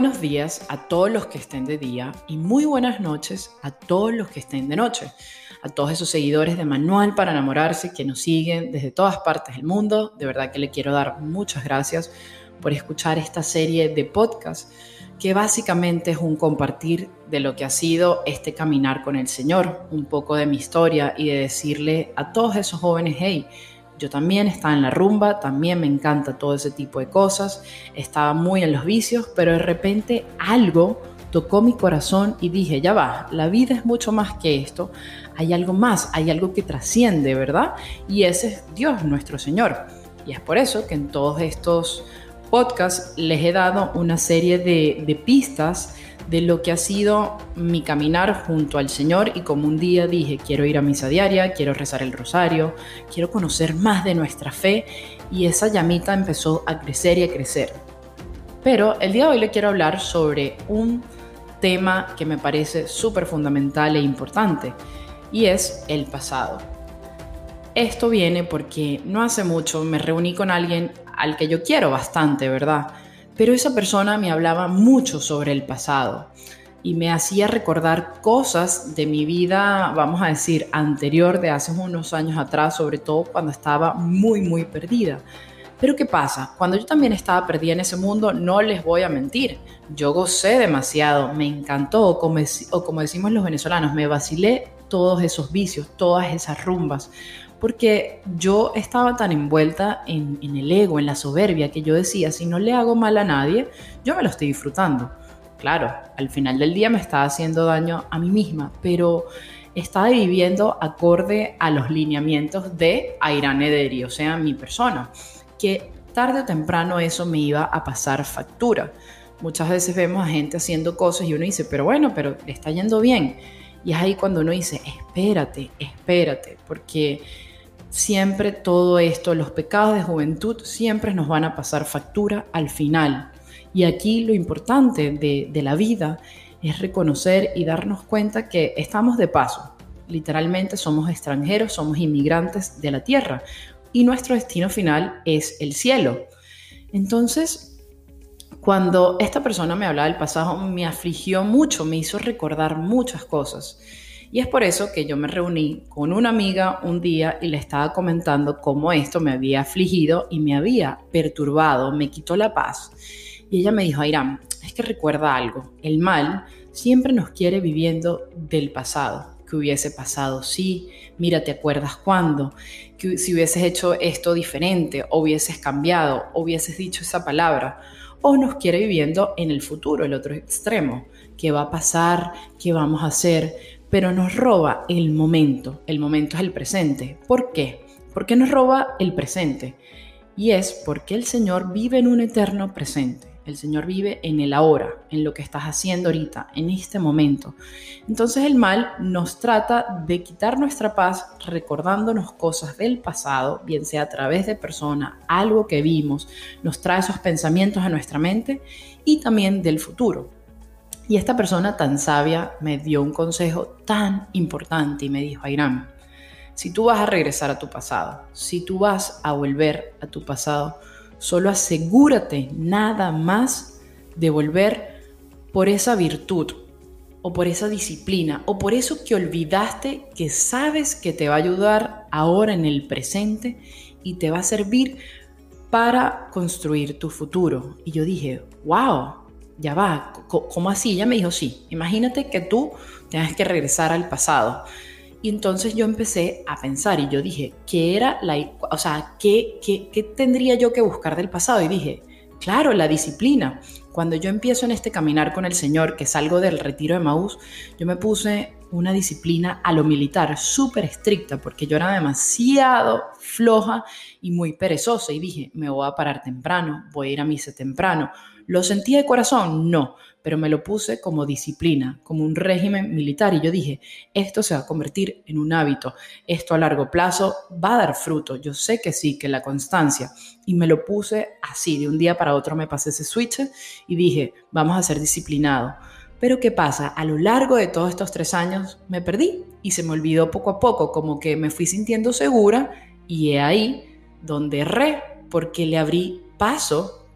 buenos días a todos los que estén de día y muy buenas noches a todos los que estén de noche. A todos esos seguidores de Manual para enamorarse que nos siguen desde todas partes del mundo. De verdad que le quiero dar muchas gracias por escuchar esta serie de podcast que básicamente es un compartir de lo que ha sido este caminar con el Señor, un poco de mi historia y de decirle a todos esos jóvenes, hey, yo también estaba en la rumba, también me encanta todo ese tipo de cosas, estaba muy en los vicios, pero de repente algo tocó mi corazón y dije, ya va, la vida es mucho más que esto, hay algo más, hay algo que trasciende, ¿verdad? Y ese es Dios, nuestro Señor. Y es por eso que en todos estos podcasts les he dado una serie de, de pistas de lo que ha sido mi caminar junto al Señor y como un día dije, quiero ir a misa diaria, quiero rezar el rosario, quiero conocer más de nuestra fe y esa llamita empezó a crecer y a crecer. Pero el día de hoy le quiero hablar sobre un tema que me parece súper fundamental e importante y es el pasado. Esto viene porque no hace mucho me reuní con alguien al que yo quiero bastante, ¿verdad? Pero esa persona me hablaba mucho sobre el pasado y me hacía recordar cosas de mi vida, vamos a decir, anterior de hace unos años atrás, sobre todo cuando estaba muy, muy perdida. Pero ¿qué pasa? Cuando yo también estaba perdida en ese mundo, no les voy a mentir, yo gocé demasiado, me encantó, o como, o como decimos los venezolanos, me vacilé todos esos vicios, todas esas rumbas, porque yo estaba tan envuelta en, el ego, en la soberbia, que yo decía, si no le hago mal a nadie, yo me lo estoy disfrutando. Claro, al final del día me estaba haciendo daño a mí misma, pero estaba viviendo acorde a los lineamientos de Airan Ederi, o sea, mi persona, que tarde o temprano eso me iba a pasar factura. Muchas veces vemos a gente haciendo cosas y uno dice, pero bueno, pero está yendo bien. Y es ahí cuando uno dice, espérate, espérate, porque siempre todo esto, los pecados de juventud, siempre nos van a pasar factura al final. Y aquí lo importante de, la vida es reconocer y darnos cuenta que estamos de paso. Literalmente somos extranjeros, somos inmigrantes de la tierra y nuestro destino final es el cielo. Entonces, cuando esta persona me hablaba del pasado, me afligió mucho, me hizo recordar muchas cosas. Y es por eso que yo me reuní con una amiga un día y le estaba comentando cómo esto me había afligido y me había perturbado, me quitó la paz. Y ella me dijo, Airam, es que recuerda algo, el mal siempre nos quiere viviendo del pasado. Que hubiese pasado, sí, mira, ¿te acuerdas cuándo? Que si hubieses hecho esto diferente, o hubieses cambiado, o hubieses dicho esa palabra. O nos quiere viviendo en el futuro, el otro extremo. ¿Qué va a pasar? ¿Qué vamos a hacer? Pero nos roba el momento. El momento es el presente. ¿Por qué? ¿Por qué nos roba el presente? Y es porque el Señor vive en un eterno presente. El Señor vive en el ahora, en lo que estás haciendo ahorita, en este momento. Entonces el mal nos trata de quitar nuestra paz recordándonos cosas del pasado, bien sea a través de persona, algo que vimos, nos trae esos pensamientos a nuestra mente y también del futuro. Y esta persona tan sabia me dio un consejo tan importante y me dijo, Airam, si tú vas a regresar a tu pasado, si tú vas a volver a tu pasado, solo asegúrate nada más de volver por esa virtud o por esa disciplina o por eso que olvidaste que sabes que te va a ayudar ahora en el presente y te va a servir para construir tu futuro. Y yo dije, wow, ya va, ¿cómo así? Ella me dijo, sí, imagínate que tú tengas que regresar al pasado. Y entonces yo empecé a pensar y yo dije, ¿qué era la, o sea, ¿qué, qué, qué tendría yo que buscar del pasado? Y dije, claro, la disciplina. Cuando yo empiezo en este caminar con el Señor, que salgo del retiro de Maús, yo me puse una disciplina a lo militar súper estricta porque yo era demasiado floja y muy perezosa y dije, me voy a parar temprano, voy a ir a misa temprano, ¿Lo sentí de corazón? No, pero me lo puse como disciplina, como un régimen militar y yo dije, esto se va a convertir en un hábito, esto a largo plazo va a dar fruto, yo sé que sí, que la constancia. Y me lo puse así, de un día para otro me pasé ese switch y dije, vamos a ser disciplinados. Pero ¿qué pasa? A lo largo de todos estos tres años me perdí y se me olvidó poco a poco, como que me fui sintiendo segura y he ahí donde erré porque le abrí paso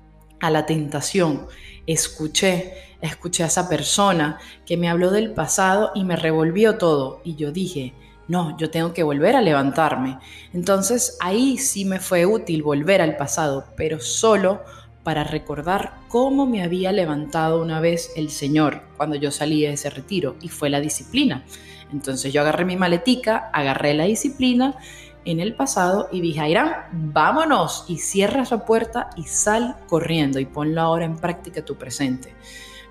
a la tentación. escuché, escuché a esa persona que me habló del pasado y me revolvió todo. Y yo dije, no, yo tengo que volver a levantarme. Entonces ahí sí me fue útil volver al pasado, pero solo para recordar cómo me había levantado una vez el Señor cuando yo salí de ese retiro y fue la disciplina. Entonces yo agarré mi maletica, agarré la disciplina en el pasado y dije, Ayrán, vámonos y cierra esa puerta y sal corriendo y ponlo ahora en práctica tu presente.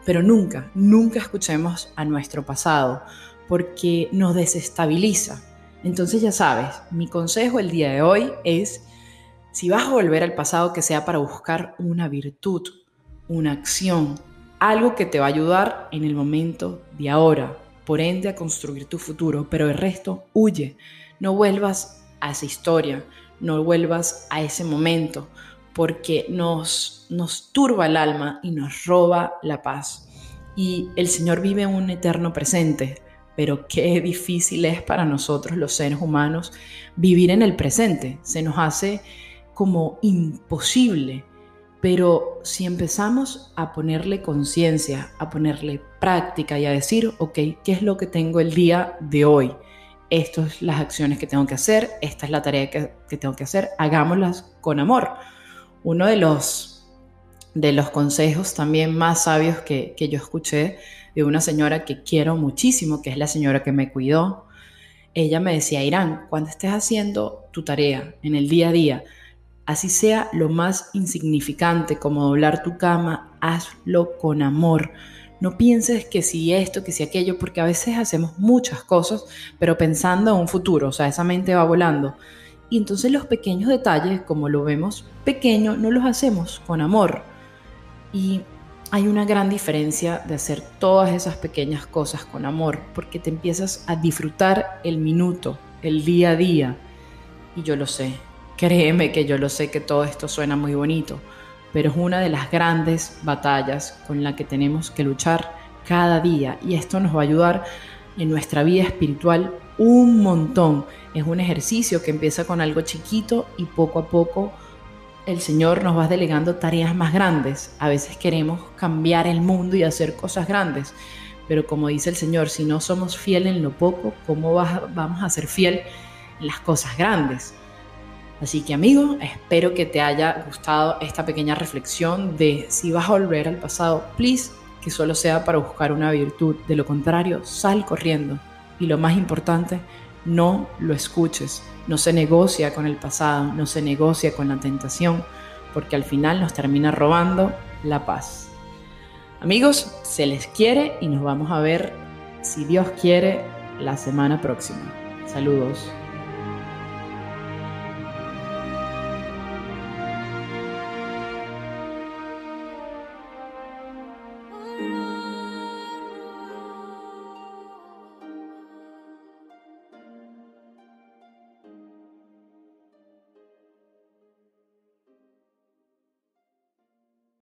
Pero nunca, nunca escuchemos a nuestro pasado porque nos desestabiliza. Entonces ya sabes, mi consejo el día de hoy es, si vas a volver al pasado, que sea para buscar una virtud, una acción, algo que te va a ayudar en el momento de ahora, por ende a construir tu futuro, pero el resto huye, no vuelvas a esa historia, no vuelvas a ese momento, porque nos, nos turba el alma y nos roba la paz. Y el Señor vive un eterno presente, pero qué difícil es para nosotros los seres humanos vivir en el presente. Se nos hace como imposible. Pero si empezamos a ponerle conciencia, a ponerle práctica y a decir, ok, ¿qué es lo que tengo el día de hoy? Estas son las acciones que tengo que hacer, esta es la tarea que, tengo que hacer, hagámoslas con amor. Uno de los, de los consejos también más sabios que, que yo escuché de una señora que quiero muchísimo, que es la señora que me cuidó, ella me decía, Irán, cuando estés haciendo tu tarea en el día a día, así sea lo más insignificante como doblar tu cama, hazlo con amor. No pienses que si esto, que si aquello, porque a veces hacemos muchas cosas, pero pensando en un futuro, o sea, esa mente va volando. Y entonces los pequeños detalles, como lo vemos pequeño, no los hacemos con amor. Y hay una gran diferencia de hacer todas esas pequeñas cosas con amor, porque te empiezas a disfrutar el minuto, el día a día. Y yo lo sé, créeme que yo lo sé que todo esto suena muy bonito, pero es una de las grandes batallas con la que tenemos que luchar cada día y esto nos va a ayudar en nuestra vida espiritual un montón. Es un ejercicio que empieza con algo chiquito y poco a poco el Señor nos va delegando tareas más grandes. A veces queremos cambiar el mundo y hacer cosas grandes, pero como dice el Señor, si no somos fieles en lo poco, ¿cómo vamos a ser fiel en las cosas grandes? Así que amigo, espero que te haya gustado esta pequeña reflexión de si vas a volver al pasado, please, que solo sea para buscar una virtud. De lo contrario, sal corriendo. Y lo más importante, no lo escuches. No se negocia con el pasado, no se negocia con la tentación, porque al final nos termina robando la paz. Amigos, se les quiere y nos vamos a ver, si Dios quiere, la semana próxima. Saludos.